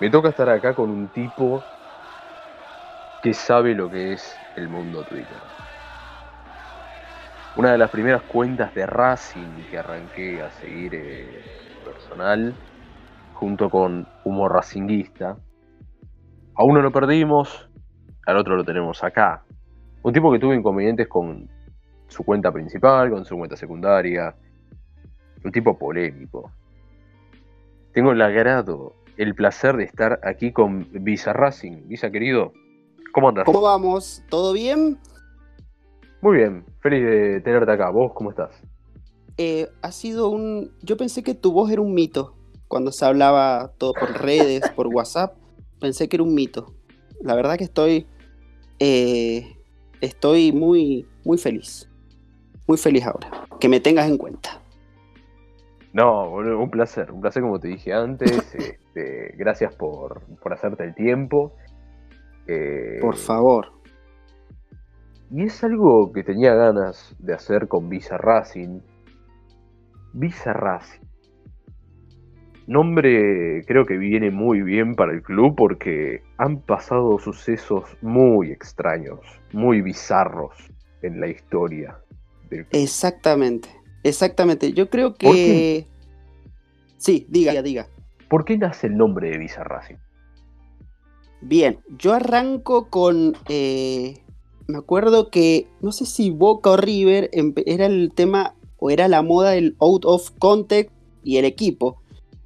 Me toca estar acá con un tipo que sabe lo que es el mundo Twitter. Una de las primeras cuentas de Racing que arranqué a seguir eh, personal, junto con Humor Racinguista. A uno lo perdimos, al otro lo tenemos acá. Un tipo que tuvo inconvenientes con su cuenta principal, con su cuenta secundaria. Un tipo polémico. Tengo el agrado, el placer de estar aquí con Visa Racing. Visa querido, ¿cómo andas? ¿Cómo vamos? ¿Todo bien? Muy bien, feliz de tenerte acá. ¿Vos cómo estás? Eh, ha sido un... Yo pensé que tu voz era un mito. Cuando se hablaba todo por redes, por WhatsApp, pensé que era un mito. La verdad que estoy... eh, estoy muy, muy feliz. Muy feliz ahora. Que me tengas en cuenta. No, boludo, un placer, un placer como te dije antes. este, gracias por, por hacerte el tiempo. Eh, Por favor. Y es algo que tenía ganas de hacer con Visa Racing. Visa Racing. Nombre creo que viene muy bien para el club porque han pasado sucesos muy extraños, muy bizarros en la historia del club. Exactamente. Exactamente. Yo creo que... ¿Por qué? Sí, diga, diga. ¿Por qué nace el nombre de Visa Racing? Bien, yo arranco con. eh, me acuerdo que. No sé si Boca o River era el tema o era la moda del out of context y el equipo.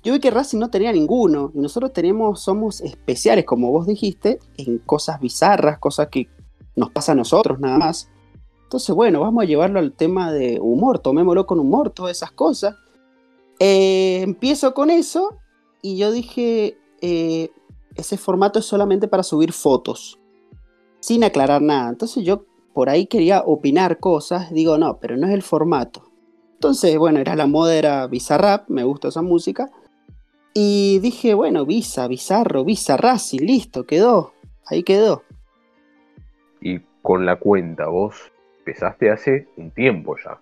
Yo vi que Racing no tenía ninguno y nosotros tenemos, somos especiales, como vos dijiste, en cosas bizarras, cosas que nos pasa a nosotros nada más. Entonces, bueno, vamos a llevarlo al tema de humor, tomémoslo con humor, todas esas cosas. Eh, empiezo con eso y yo dije, eh, ese formato es solamente para subir fotos, sin aclarar nada. Entonces yo por ahí quería opinar cosas, digo, no, pero no es el formato. Entonces, bueno, era la moda, era Bizarrap, me gusta esa música. Y dije, bueno, Visa, Bizarro, Racing, listo, quedó, ahí quedó. Y con la cuenta, vos empezaste hace un tiempo ya.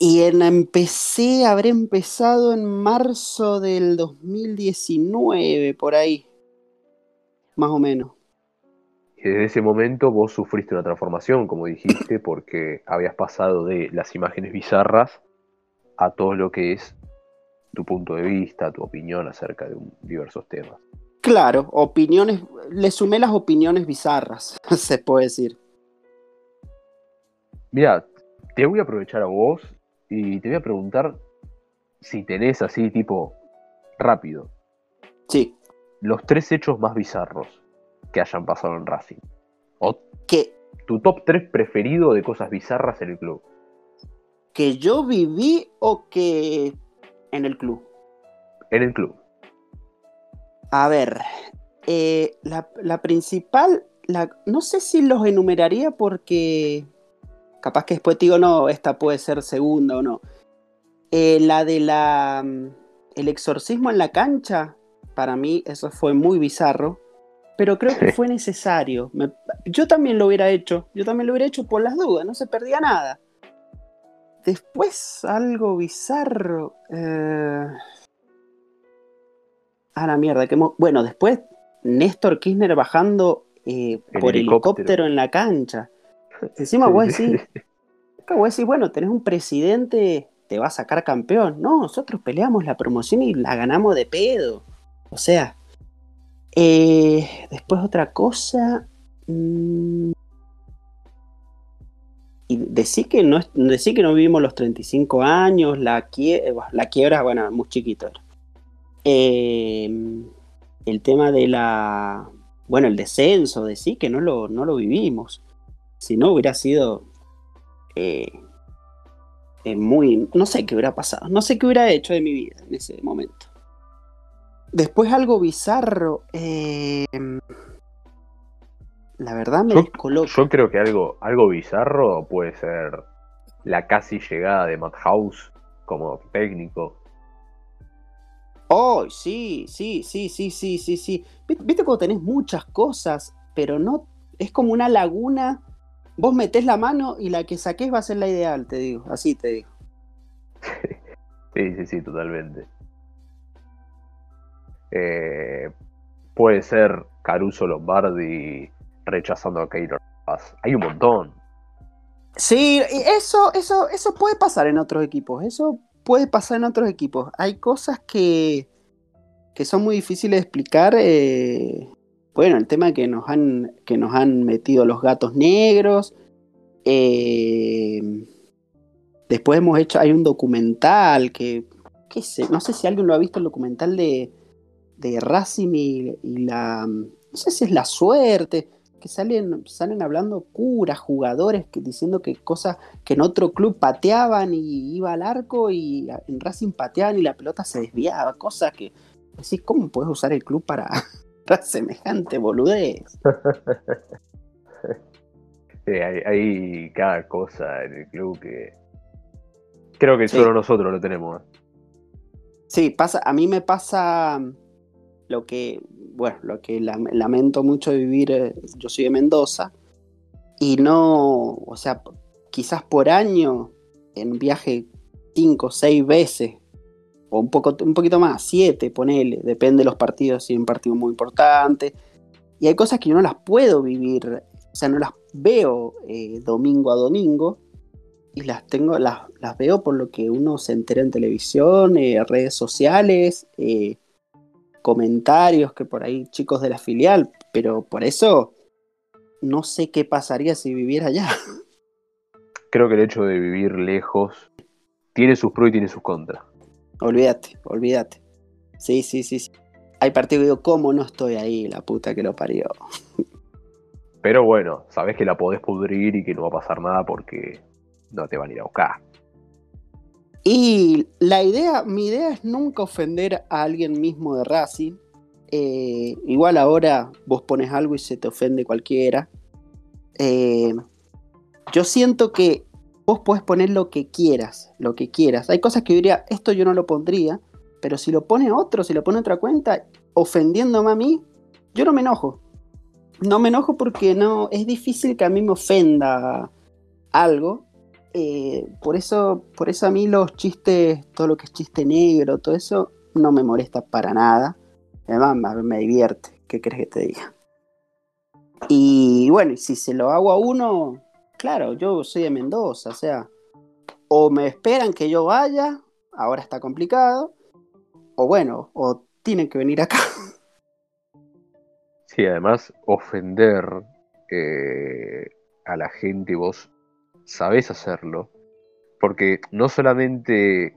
Y en, empecé, habré empezado en marzo del 2019, por ahí, más o menos. Y desde ese momento vos sufriste una transformación, como dijiste, porque habías pasado de las imágenes bizarras a todo lo que es tu punto de vista, tu opinión acerca de un- diversos temas. Claro, opiniones, le sumé las opiniones bizarras, se puede decir. Mira, te voy a aprovechar a vos y te voy a preguntar si tenés así tipo rápido Sí, los tres hechos más bizarros que hayan pasado en Racing. O que, tu top 3 preferido de cosas bizarras en el club. que yo viví o que en el club. En el club. A ver, eh, la, la principal, la, no sé si los enumeraría porque capaz que después te digo, no, esta puede ser segunda o no. Eh, la de la, mm, el exorcismo en la cancha, para mí eso fue muy bizarro, pero creo que fue necesario. Me- yo también lo hubiera hecho, yo también lo hubiera hecho por las dudas, no se perdía nada. Después algo bizarro. eh, A la mierda. Que mo- bueno, después Néstor Kirchner bajando eh, por helicóptero. helicóptero. en la cancha. Encima Sí, vos decís, vos decís, bueno, tenés un presidente, te va a sacar campeón. No, nosotros peleamos la promoción y la ganamos de pedo. O sea, eh, después otra cosa. mm, y decir que no decir que no vivimos los 35 años, la, quie- la quiebra, bueno, muy chiquito. Eh, el tema de la. Bueno, el descenso, decir que no lo, no lo vivimos. Si no, hubiera sido. eh, eh, muy. No sé qué hubiera pasado. No sé qué hubiera hecho de mi vida en ese momento. Después algo bizarro. eh, la verdad me Yo- dejó loco. Yo creo que algo, algo bizarro puede ser la casi llegada de Matt House como técnico. Oh, sí, sí, sí, sí, sí, sí, sí. Vi- Viste cuando tenés muchas cosas, pero no. Es como una laguna. Vos metés la mano y la que saques va a ser la ideal, te digo. Así te digo. Sí, sí, sí, totalmente. Eh, puede ser Caruso Lombardi rechazando a Keylor Hay un montón. Sí, eso, eso, eso puede pasar en otros equipos. Eso puede pasar en otros equipos. Hay cosas que, que son muy difíciles de explicar. Eh, bueno, el tema que nos han, que nos han metido los gatos negros. Eh, después hemos hecho, hay un documental que, qué sé, no sé si alguien lo ha visto, el documental de, de Racing y, la, no sé si es la suerte, que salen, salen hablando curas, jugadores, que, diciendo que cosas que en otro club pateaban y iba al arco y en Racing pateaban y la pelota se desviaba, cosas que, decís, ¿cómo puedes usar el club para, semejante boludez. hay, cada cosa en el club que creo que solo nosotros lo tenemos. Sí, pasa, a mí me pasa lo que, bueno, lo que lamento mucho vivir, eh, yo soy de Mendoza, y no, o sea, quizás por año, en viaje cinco o seis veces o un, poco, un poquito más, siete, ponele, depende de los partidos, si hay un partido muy importante. Y hay cosas que yo no las puedo vivir, o sea, no las veo eh, domingo a domingo, y las tengo, las, las, veo por lo que uno se entera en televisión, eh, redes sociales, eh, comentarios que por ahí chicos de la filial, pero por eso no sé qué pasaría si viviera allá. Creo que el hecho de vivir lejos tiene sus pros y tiene sus contras. Olvídate, olvídate. Sí, sí, sí. sí. Hay partido que digo, ¿cómo no estoy ahí? La puta que lo parió. Pero bueno, sabes que la podés pudrir y que no va a pasar nada porque no te van a ir a buscar. Y la idea, mi idea es nunca ofender a alguien mismo de Racing. Eh, igual ahora vos pones algo y se te ofende cualquiera. Eh, yo siento que vos podés poner lo que quieras, lo que quieras. Hay cosas que yo diría, esto yo no lo pondría, pero si lo pone otro, si lo pone otra cuenta, ofendiéndome a mí, yo no me enojo. No me enojo porque no, es difícil que a mí me ofenda algo. Eh, por, eso, por eso a mí los chistes, todo lo que es chiste negro, todo eso, no me molesta para nada. Además, me divierte. ¿Qué crees que te diga? Y bueno, si se lo hago a uno, claro, yo soy de Mendoza, o sea, o me esperan que yo vaya, ahora está complicado, o bueno, o tienen que venir acá. Sí, además, ofender eh, a la gente, vos sabés hacerlo, porque no solamente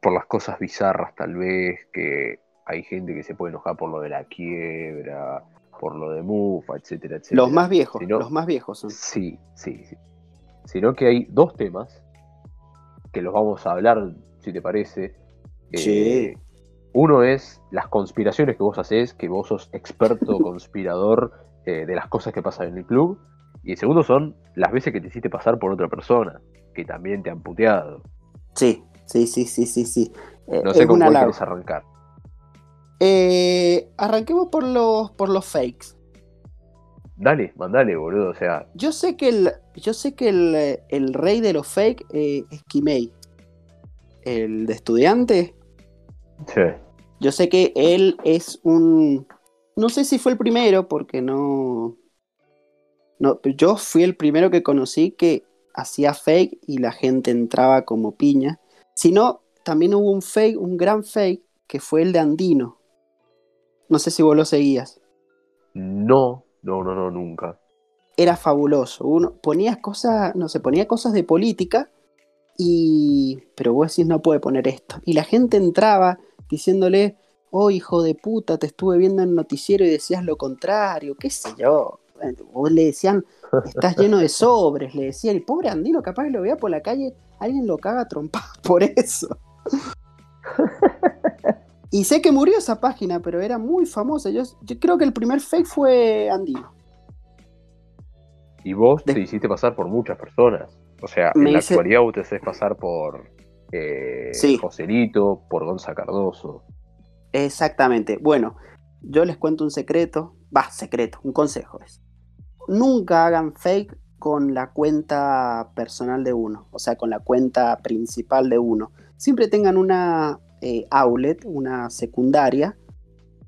por las cosas bizarras tal vez, que hay gente que se puede enojar por lo de la quiebra, por lo de Mufa, etcétera, etcétera. Los más viejos, los más viejos son. Sí, sí, sí. Sino que hay dos temas que los vamos a hablar, si te parece. Sí. Eh, uno es las conspiraciones que vos haces, que vos sos experto conspirador eh, de las cosas que pasan en el club. Y el segundo son las veces que te hiciste pasar por otra persona, que también te han puteado. Sí, sí, sí, sí, sí, sí. Eh, no sé cómo quieres arrancar. Eh, arranquemos por los, por los fakes. Dale, mandale, boludo. O sea. Yo sé que el, yo sé que el, rey de los fakes eh, es Kimei. El de estudiante. Sí. Yo sé que él es un. No sé si fue el primero, porque no. No, yo fui el primero que conocí que hacía fake y la gente entraba como piña. Sino, también hubo un fake, un gran fake, que fue el de Andino. No sé si vos lo seguías. No, no, no, no, nunca. Era fabuloso. Uno ponía cosas, no sé, ponía cosas de política y. Pero vos decís, no puede poner esto. Y la gente entraba diciéndole, oh hijo de puta, te estuve viendo en el noticiero y decías lo contrario, qué sé yo. Vos le decían, estás lleno de sobres, le decían, y pobre Andino, capaz que lo vea por la calle, alguien lo caga trompa por eso. Y sé que murió esa página, pero era muy famosa. Yo, creo que el primer fake fue Andino. Y vos te hiciste pasar por muchas personas. O sea, en la actualidad vos te haces pasar por eh, Joselito, por Gonza Cardoso. Exactamente. Bueno, yo les cuento un secreto. Va, secreto, un consejo es. Nunca hagan fake con la cuenta personal de uno, o sea, con la cuenta principal de uno. Siempre tengan una eh, outlet, una secundaria,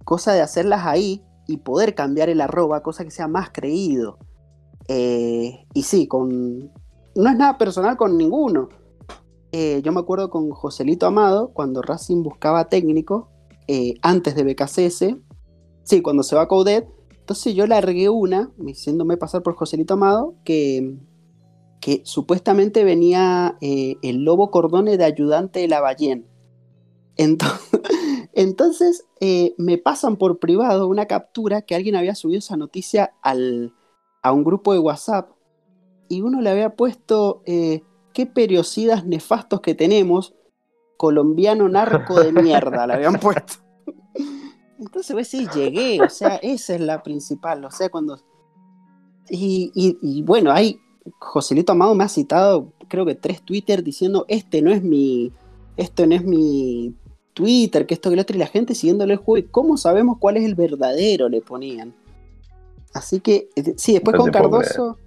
cosa de hacerlas ahí y poder cambiar el arroba, cosa que sea más creído. Eh, y sí, con... no es nada personal con ninguno. Eh, yo me acuerdo con Joselito Amado, cuando Racing buscaba técnico, antes de BKCS, sí, cuando se va a Coudet, entonces yo largué una, diciéndome pasar por Joselito Amado, que, que supuestamente venía el Lobo Cordone de ayudante de la Ballén. Entonces, entonces eh, me pasan por privado una captura que alguien había subido esa noticia al, a un grupo de WhatsApp y uno le había puesto eh, qué periocidas nefastos que tenemos, colombiano narco de mierda, le habían puesto. Entonces, pues sí, llegué, o sea, esa es la principal, o sea, cuando... Y, y bueno, ahí Joselito Amado me ha citado, creo que tres Twitter diciendo, este no es mi, esto no es mi Twitter, que esto que lo otro, y la gente siguiéndole el juego. ¿Cómo sabemos cuál es el verdadero? Le ponían. Así que, eh, sí, después con Cardoso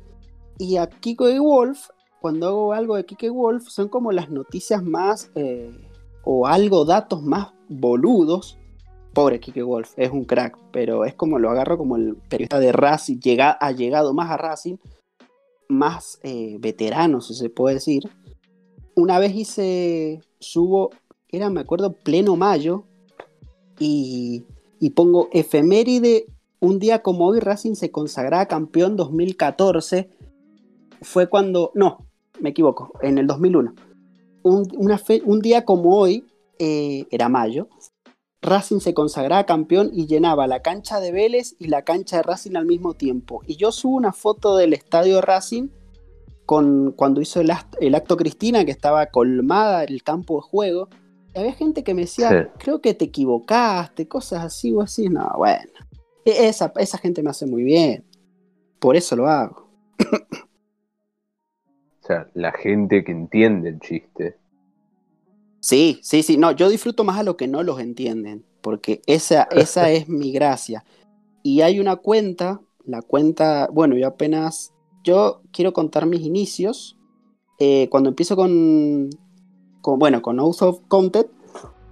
y a Kiko y Wolf, cuando hago algo de Kiko y Wolf, son como las noticias más, eh, o algo, datos más boludos. Pobre Kike Wolf, es un crack, pero es como lo agarro como el periodista de Racing, llega, ha llegado más a Racing, más eh, veterano, si se puede decir. Una vez hice, subo era, me acuerdo, pleno mayo, y, pongo efeméride, un día como hoy Racing se consagraba campeón 2014, fue cuando, no, me equivoco, en el 2001. Un, una un día como hoy, eh, era mayo, Racing se consagraba campeón y llenaba la cancha de Vélez y la cancha de Racing al mismo tiempo. Y yo subo una foto del estadio Racing con, cuando hizo el, el acto Cristina, que estaba colmada el campo de juego había gente que me decía, creo que te equivocaste, cosas así o así. No, bueno. E, esa, esa gente me hace muy bien. Por eso lo hago. o sea, la gente que entiende el chiste. Sí, sí, sí. No, yo disfruto más a los que no los entienden. Porque esa, esa es mi gracia. Y hay una cuenta, la cuenta, bueno, yo apenas, yo quiero contar mis inicios. Eh, cuando empiezo con, bueno, con House of Content,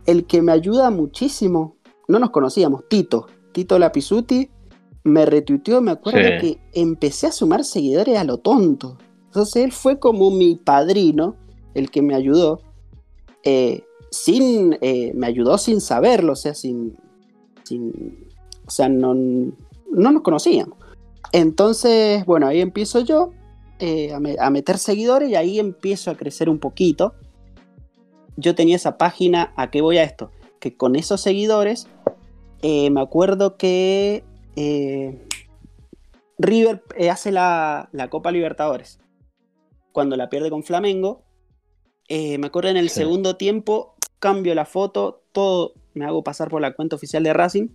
el que me ayuda muchísimo, no nos conocíamos, Tito, Tito Lapisuti, me retuiteó, me acuerdo que empecé a sumar seguidores a lo tonto. Entonces él fue como mi padrino, el que me ayudó, eh, sin, eh, me ayudó sin saberlo, o sea, sin, sin o sea, no, no nos conocíamos. Entonces, bueno, ahí empiezo yo eh, a, a, meter seguidores y ahí empiezo a crecer un poquito yo tenía esa página, ¿a qué voy a esto? Que con esos seguidores, eh, me acuerdo que eh, River eh, hace la, Copa Libertadores. Cuando la pierde con Flamengo, me acuerdo en el segundo tiempo, cambio la foto, todo me hago pasar por la cuenta oficial de Racing,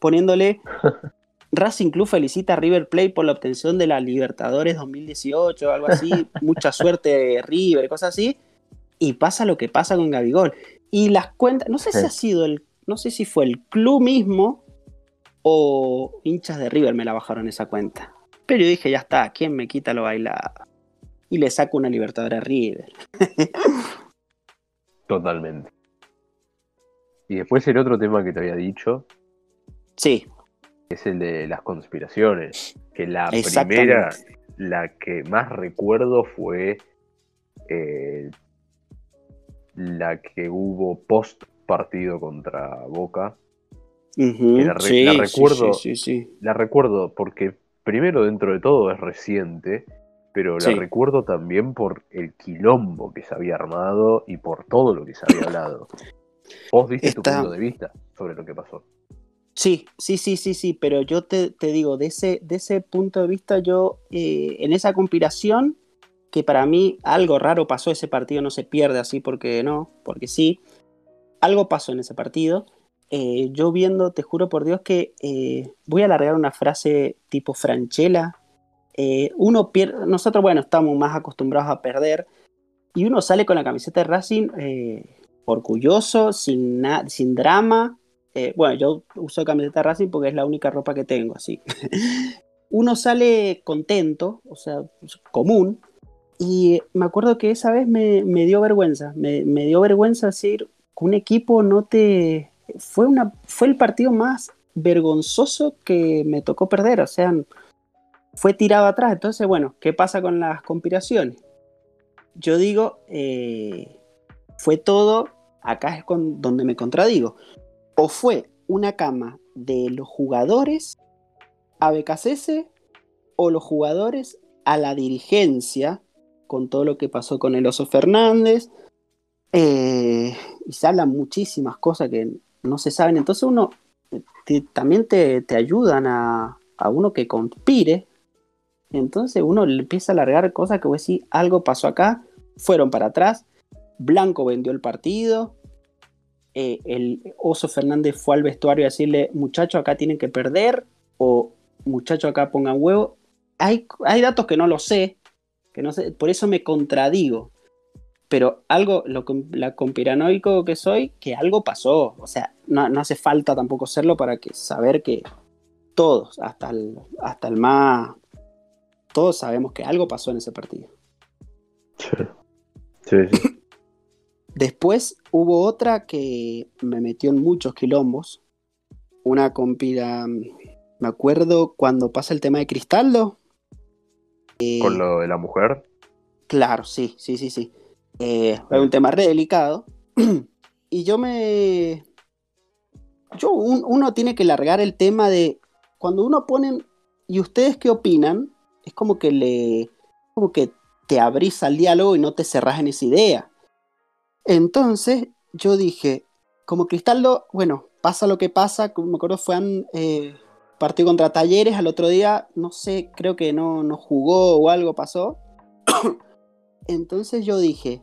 poniéndole Racing Club felicita a River Plate por la obtención de la Libertadores 2018, algo así, mucha suerte River, cosas así y pasa lo que pasa con Gabigol. Y las cuentas, no sé si ha sido el, no sé si fue el club mismo o hinchas de River me la bajaron esa cuenta. Pero yo dije, ya está, ¿quién me quita lo bailado? Y le saco una Libertadora a River. Totalmente. Y después el otro tema que te había dicho. Sí. Es el de las conspiraciones. Que la primera, la que más recuerdo fue eh, la que hubo post partido contra Boca. la, recuerdo, la recuerdo porque primero dentro de todo es reciente, pero la recuerdo también por el quilombo que se había armado y por todo lo que se había hablado. Vos diste tu punto de vista sobre lo que pasó. Sí, sí, sí, sí, sí, pero yo te, digo, de ese, de ese punto de vista, yo eh, en esa conspiración que para mí algo raro pasó, ese partido no se pierde así porque no, porque sí, algo pasó en ese partido. Eh, yo viendo, te juro por Dios que eh, voy a alargar una frase tipo Franchella. Eh, uno pierde, nosotros, bueno, estamos más acostumbrados a perder y uno sale con la camiseta de Racing orgulloso, sin, sin drama. bueno, yo uso camiseta de Racing porque es la única ropa que tengo, así. uno sale contento, o sea, común, y me acuerdo que esa vez me, dio vergüenza, me, dio vergüenza decir, un equipo no te... Fue, una, fue el partido más vergonzoso que me tocó perder, o sea, fue tirado atrás. Entonces, bueno, ¿qué pasa con las conspiraciones? Yo digo, eh, fue todo, acá es con, donde me contradigo, o fue una cama de los jugadores a BKCS o los jugadores a la dirigencia, con todo lo que pasó con el Oso Fernández, eh, y se hablan muchísimas cosas que no se saben. Entonces uno también te, ayudan a, uno que conspire. Entonces uno le empieza a alargar cosas que vos decís, algo pasó acá, fueron para atrás, Blanco vendió el partido, eh, el Oso Fernández fue al vestuario a decirle, muchachos, acá tienen que perder, o muchachos, acá pongan huevo. Hay, hay datos que no lo sé, que no sé, por eso me contradigo pero algo, lo, la conspiranoico que soy, que algo pasó. O sea, no, hace falta tampoco serlo para que saber que todos, hasta el, hasta el más, todos sabemos que algo pasó en ese partido. Sí, sí, sí. Después hubo otra que me metió en muchos quilombos. Una compira, me acuerdo cuando pasa el tema de Cristaldo. ¿Con lo de la mujer? Claro, sí, sí, sí, sí. Eh, es un tema re delicado. y yo me. Yo, uno tiene que largar el tema de. Cuando uno pone. ¿Y ustedes qué opinan? Es como que le. Como que te abrís al diálogo y no te cerrás en esa idea. Entonces, yo dije. Como Cristaldo, bueno, pasa lo que pasa. Como me acuerdo, fue eh, partido contra Talleres. Al otro día, no sé, creo que no, no jugó o algo pasó. Entonces yo dije,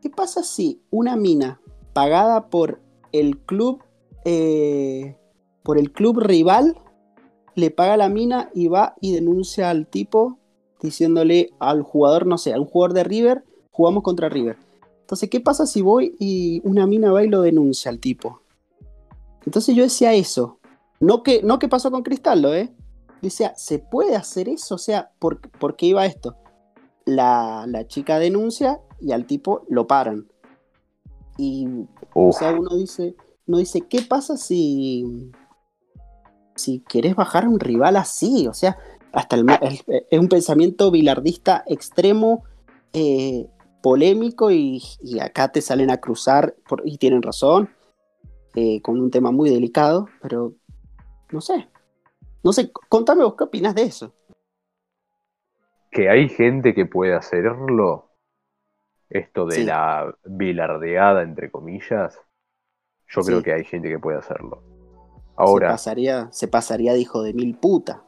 ¿qué pasa si una mina pagada por el club, eh, por el club rival, le paga la mina y va y denuncia al tipo diciéndole al jugador, no sé, a un jugador de River, jugamos contra River. Entonces, ¿qué pasa si voy y una mina va y lo denuncia al tipo? Entonces yo decía eso. No que, no que pasó con Cristaldo, ¿eh? Decía, ¿se puede hacer eso? O sea, ¿por, ¿por qué iba esto? la, chica denuncia y al tipo lo paran. Y o sea, uno dice, uno dice, ¿qué pasa si, si querés bajar a un rival así? O sea, hasta el, es un pensamiento bilardista extremo, eh, polémico, y, acá te salen a cruzar, por, y tienen razón, eh, con un tema muy delicado, pero no sé. No sé, contame vos qué opinas de eso que hay gente que puede hacerlo, esto de la bilardeada, entre comillas, yo creo que hay gente que puede hacerlo. Ahora. Se pasaría, se pasaría de hijo de mil puta.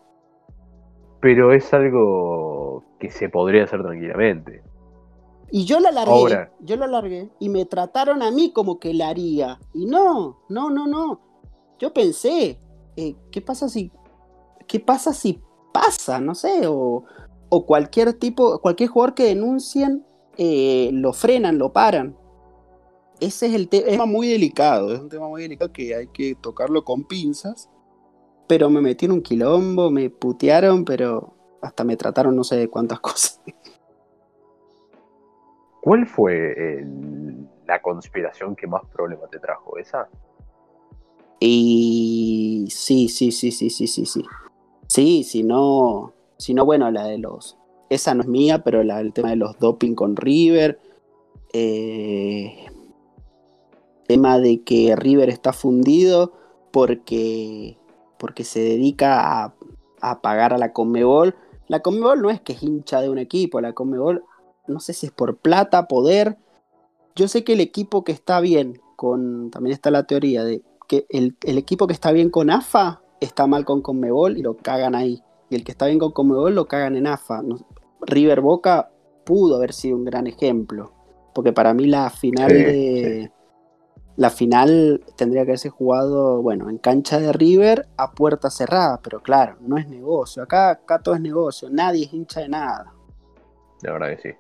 Pero es algo que se podría hacer tranquilamente. Y yo la largué, yo la largué y me trataron a mí como que la haría. Y no, no, no, no. Yo pensé, eh, ¿qué pasa si, qué pasa si pasa? No sé, o, cualquier tipo, cualquier jugador que denuncien, eh, lo frenan, lo paran. Ese es el tema muy delicado, es un tema muy delicado que hay que tocarlo con pinzas. Pero me metí en un quilombo, me putearon, pero hasta me trataron no sé de cuántas cosas. ¿Cuál fue la conspiración que más problemas te trajo? ¿Esa? Y sí, sí, sí, sí, sí, sí, sí. Sí, si no, bueno, la de los, esa no es mía, pero la, el tema de los doping con River, eh, tema de que River está fundido porque, porque se dedica a, a pagar a la Conmebol. La Conmebol no es que es hincha de un equipo, la Conmebol no sé si es por plata, poder. Yo sé que el equipo que está bien con, también está la teoría de que el, el equipo que está bien con AFA está mal con Conmebol y lo cagan ahí y el que está bien con Comebol lo cagan en AFA. River Boca pudo haber sido un gran ejemplo, porque para mí la final de... La final tendría que haberse jugado, bueno, en cancha de River a puerta cerrada, pero claro, no es negocio. Acá, acá todo es negocio, nadie es hincha de nada. La verdad que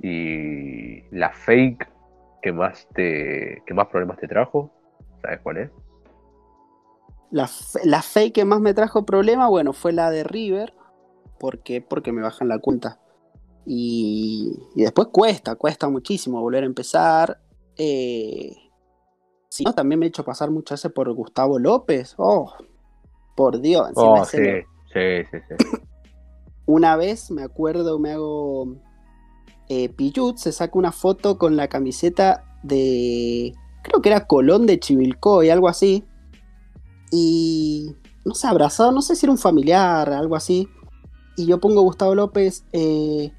sí. Y la fake que más te que más problemas te trajo, ¿sabes cuál es? La, la fake que más me trajo problema, bueno, fue la de River. ¿Por qué? Porque me bajan la cuenta. Y, después cuesta, cuesta muchísimo volver a empezar. eh, si no, también me he hecho pasar muchas veces por Gustavo López. Oh, por Dios. Oh, sí, sí, sí, sí. Una vez me acuerdo, me hago. Eh, se saca una foto con la camiseta de. Creo que era Colón de Chivilcoy, algo así. Y. No sé, abrazado, no sé si era un familiar, algo así. Y yo pongo Gustavo López. Eh,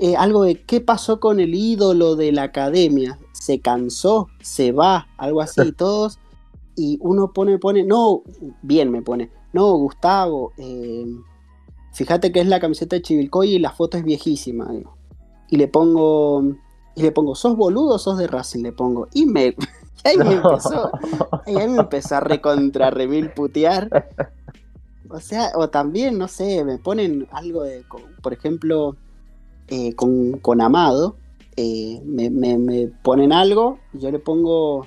eh, algo de qué pasó con el ídolo de la academia. Se cansó, se va, algo así. Y todos. Y uno pone, pone. No, bien me pone. No, Gustavo. Eh, fíjate que es la camiseta de Chivilcoy y la foto es viejísima. Y le pongo, y le pongo, ¿sos boludo o sos de Racing? Le pongo. Y me, ahí me empezó, y ahí me empezó a recontra remil putear. O sea, o también, no sé, me ponen algo de, por ejemplo, eh, con, con, Amado, eh, me, me, ponen algo y yo le pongo,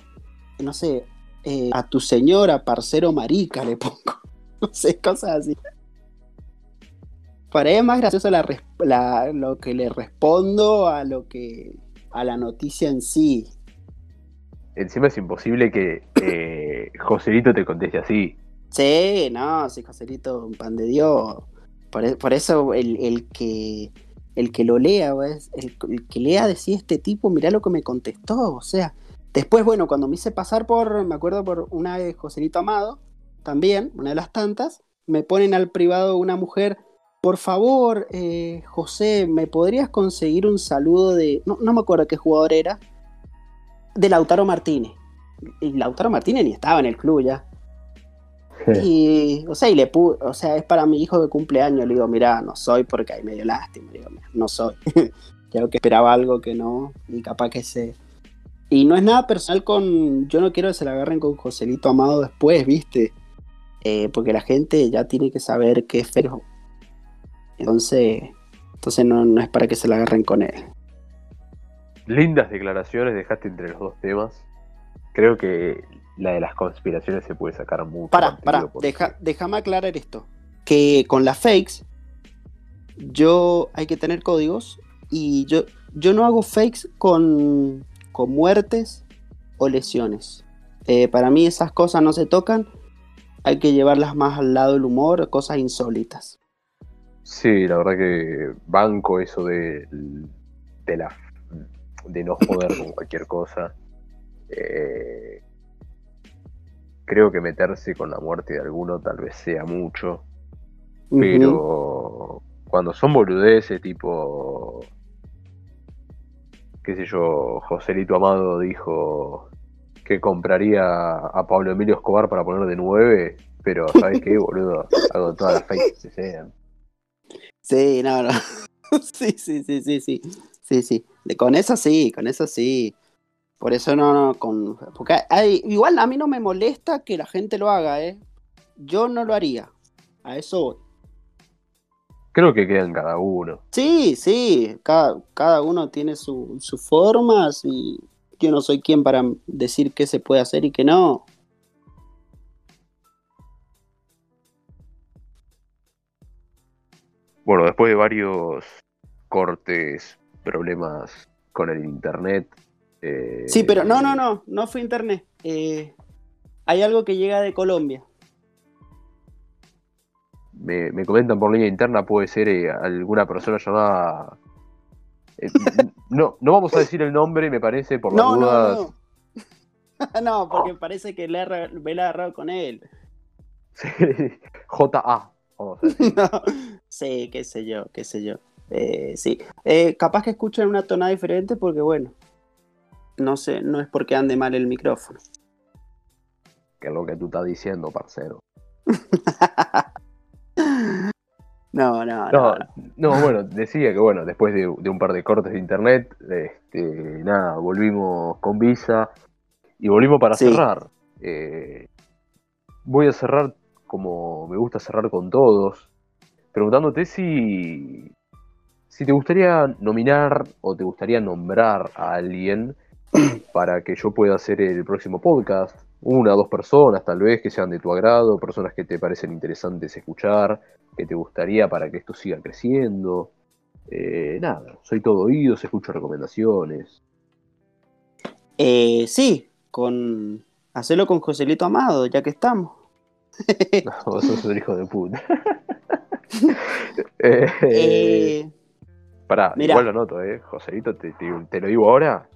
no sé, eh, a tu señora, parcero marica, le pongo. No sé, cosas así. Para él es más gracioso lo que le respondo a lo que a la noticia en sí. Encima es imposible que eh, Joselito te conteste así. Sí, no, sí, Joselito, un pan de Dios. Por, e, eso el, que el que lo lea, el, el, que lea decía este tipo, mirá lo que me contestó. O sea, después, bueno, cuando me hice pasar por, me acuerdo por una de Joselito Amado, también, una de las tantas, me ponen al privado una mujer por favor, eh, José, ¿me podrías conseguir un saludo de. No, me acuerdo qué jugador era. De Lautaro Martínez. Y Lautaro Martínez ni estaba en el club ya. Y, o sea, y le o sea, es para mi hijo de cumpleaños. Le digo, mira, no soy porque hay medio lástima. Le digo, no soy. Creo que esperaba algo que no, y capaz que se. Y no es nada personal con. Yo no quiero que se la agarren con Joselito Amado después, ¿viste? Eh, porque la gente ya tiene que saber que es feo entonces, entonces no, es para que se la agarren con él. Lindas declaraciones dejaste entre los dos temas. Creo que la de las conspiraciones se puede sacar mucho. Para, para, déjame aclarar esto. Que con las fakes, yo hay que tener códigos y yo, yo no hago fakes con, con muertes o lesiones. Eh, para mí esas cosas no se tocan, hay que llevarlas más al lado del humor, cosas insólitas. Sí, la verdad que banco eso de, de, la, de no joder con cualquier cosa. Eh, creo que meterse con la muerte de alguno tal vez sea mucho. Pero cuando son boludeces, tipo. qué sé yo, Joselito Amado dijo que compraría a Pablo Emilio Escobar para poner de nueve, pero ¿sabes qué, boludo? Hago todas las fakes que sean. Sí, no, no. sí, sí, sí, sí, sí. Sí, sí. con eso sí, con eso sí. Por eso no, no, con. Porque hay, igual a mí no me molesta que la gente lo haga, ¿eh? Yo no lo haría. A eso voy. Creo que queda en cada uno. Sí, sí. Cada, cada uno tiene sus su formas y yo no soy quien para decir qué se puede hacer y qué no. Bueno, después de varios cortes, problemas con el internet. Eh, sí, pero no, no, no, no fue internet. Eh, hay algo que llega de Colombia. Me, comentan por línea interna, puede ser eh, alguna persona llamada. no, no vamos a decir el nombre, me parece, por las dudas. No, no. no, porque parece que le ha, agarrado con él. J.A. sí, qué sé yo, qué sé yo. Eh, sí, eh, capaz que escuchen una tonada diferente porque, bueno, no sé, no es porque ande mal el micrófono. Que es lo que tú estás diciendo, parcero. no, no, no, no, bueno, decía que, bueno, después de, un par de cortes de internet, este, nada, volvimos con Visa y volvimos para cerrar. Eh, voy a cerrar como me gusta cerrar con todos, preguntándote si, si te gustaría nominar o te gustaría nombrar a alguien para que yo pueda hacer el próximo podcast. Una o dos personas tal vez que sean de tu agrado, personas que te parecen interesantes escuchar, que te gustaría para que esto siga creciendo. Eh, nada, soy todo oídos, escucho recomendaciones. Eh, sí, con hacerlo con Joselito Amado, ya que estamos. No, vos sos un hijo de puta. Eh, eh, pará, mirá. igual lo anoto, eh. Joselito, te, te- te lo digo ahora.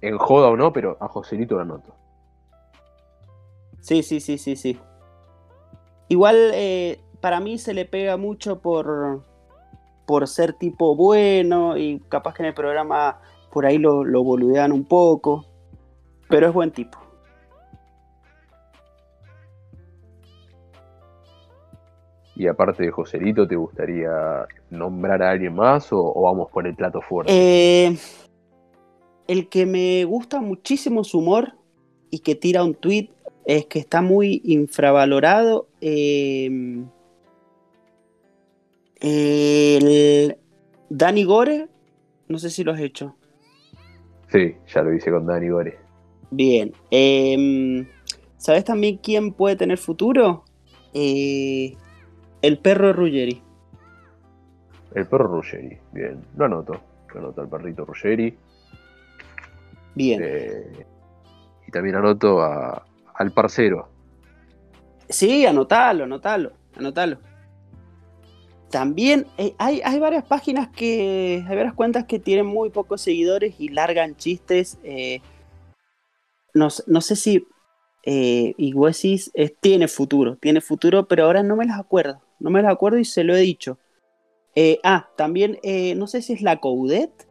En joda o no, pero a Joselito lo anoto. Sí, sí, sí, sí, sí. Igual eh, para mí se le pega mucho por, por ser tipo bueno y capaz que en el programa por ahí lo, lo boludean un poco. Pero es buen tipo. Y aparte de Joselito, ¿te gustaría nombrar a alguien más o, o vamos por el plato fuerte? Eh, el que me gusta muchísimo su humor y que tira un tweet es que está muy infravalorado. eh, el Dani Gore, no sé si lo has hecho. Sí, ya lo hice con Dani Gore. Bien. em, ¿Sabes también quién puede tener futuro? Eh, el perro Ruggeri. El perro Ruggeri, bien, lo anoto. Lo anoto al perrito Ruggeri. Bien. Eh, y también anoto a- al parcero. Sí, anotalo, anotalo, anotalo. También eh, hay, hay varias páginas que. Hay varias cuentas que tienen muy pocos seguidores y largan chistes. eh, no, no sé si. Eh, Iguesis es- tiene futuro, tiene futuro, pero ahora no me las acuerdo. No me las acuerdo y se lo he dicho. Eh, ah, también, eh, no sé si es la Coudet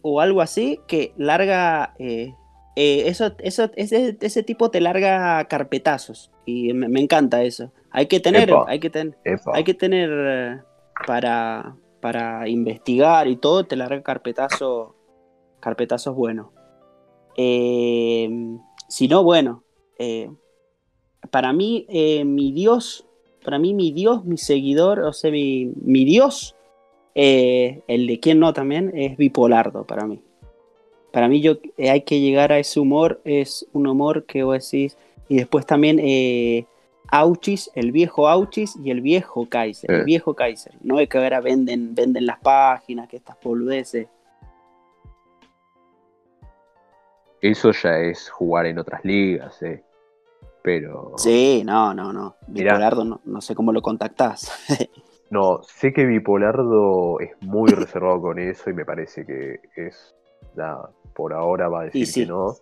o algo así, que larga. eh, eso, eso, ese, ese tipo te larga carpetazos. Y me, me encanta eso. Hay que tener, Epa. hay que tener, Epa. hay que tener para, para investigar y todo, te larga carpetazo, carpetazos buenos. Si no, bueno, para mí, mi Dios, para mí, mi Dios, mi seguidor, o sea, mi, mi Dios, eh, el de quien no también, es bipolardo para mí. Para mí, yo eh, hay que llegar a ese humor, es un humor que vos decís, y después también eh, Auchis, el viejo Auchis y el viejo Kaiser, el viejo Kaiser. No es que ahora venden, venden las páginas, que estas boludeces. Eso ya es jugar en otras ligas, eh. Pero. Sí, no, no, no. Mirá. Bipolardo, no, no sé cómo lo contactás. No, sé que Bipolardo es muy reservado con eso y me parece que es. Nada, por ahora va a decir sí. que no.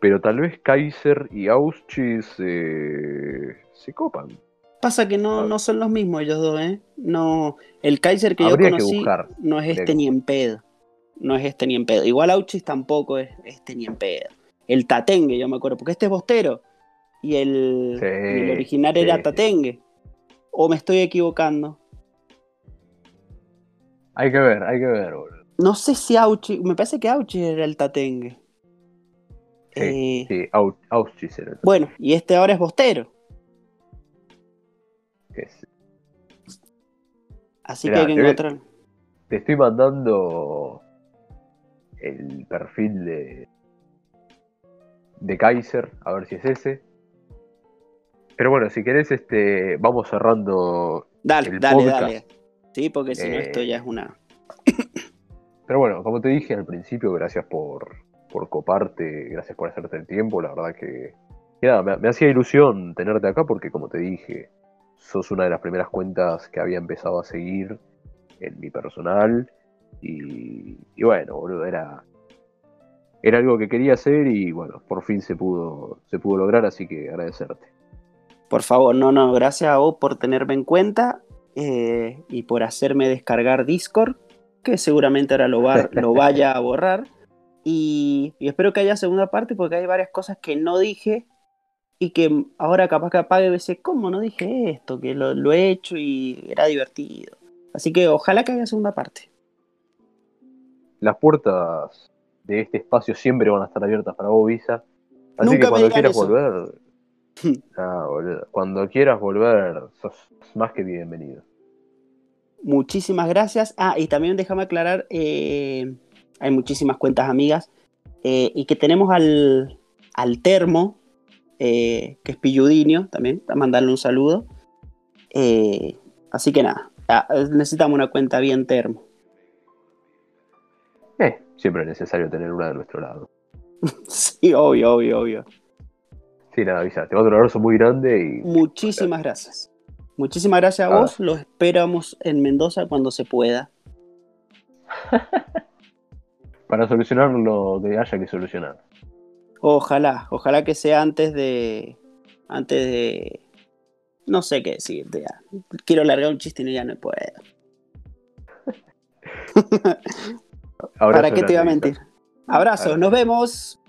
Pero tal vez Kaiser y Auschwitz eh, se copan. Pasa que no, no son los mismos ellos dos, ¿eh? No, el Kaiser que Habría yo que conocí buscar. no es este que- ni en pedo. No es este ni en pedo. Igual Auchis tampoco es este ni en pedo. El Tatengue, yo me acuerdo, porque este es Bostero. Y el, Sí, y el original sí, era. Tatengue. O me estoy equivocando. Hay que ver, hay que ver, boludo. No sé si Auchis, me parece que Auchis era el Tatengue. Sí, Eh, sí, Au- Auschwitz era el Bueno, y este ahora es Bostero. que Así Mirá, que hay que te encontrar. Te estoy mandando el perfil de, de Kaiser, a ver si es ese. Pero bueno, si querés, este, vamos cerrando. Dale, el dale, podcast. dale. Sí, porque si no Eh, esto ya es una. Pero bueno, como te dije al principio, gracias por, por coparte, gracias por hacerte el tiempo. La verdad que, que nada, me, me hacía ilusión tenerte acá porque, como te dije, sos una de las primeras cuentas que había empezado a seguir en mi personal. Y, y bueno, boludo, era, era algo que quería hacer y bueno, por fin se pudo, se pudo lograr, así que agradecerte. Por favor, no, no, gracias a vos por tenerme en cuenta eh, y por hacerme descargar Discord, que seguramente ahora lo, va, lo vaya a borrar. Y, y espero que haya segunda parte porque hay varias cosas que no dije y que ahora capaz que apague y dice, ¿cómo no dije esto? Que lo, lo he hecho y era divertido. Así que ojalá que haya segunda parte. Las puertas de este espacio siempre van a estar abiertas para vos, Visa. Así Nunca que me cuando quieras eso. volver. Ah, boludo. Cuando quieras volver, sos más que bienvenido. Muchísimas gracias. Ah, y también déjame aclarar, eh, hay muchísimas cuentas amigas eh, y que tenemos al, al termo, eh, que es Pilludinio, también, a mandarle un saludo. Así que nada, ah, necesitamos una cuenta bien termo. Eh, siempre es necesario tener una de nuestro lado. sí, obvio, obvio, obvio. Sí, nada, avisa. Te mando un abrazo muy grande y. Muchísimas gracias. Muchísimas gracias a Ah. vos. Los esperamos en Mendoza cuando se pueda. Para solucionar lo que haya que solucionar. Ojalá, ojalá que sea antes de. Antes de. No sé qué decirte ya. Quiero largar un chiste y ya no puedo. ¿Para qué te iba a mentir? Abrazos, Abrazo. nos vemos.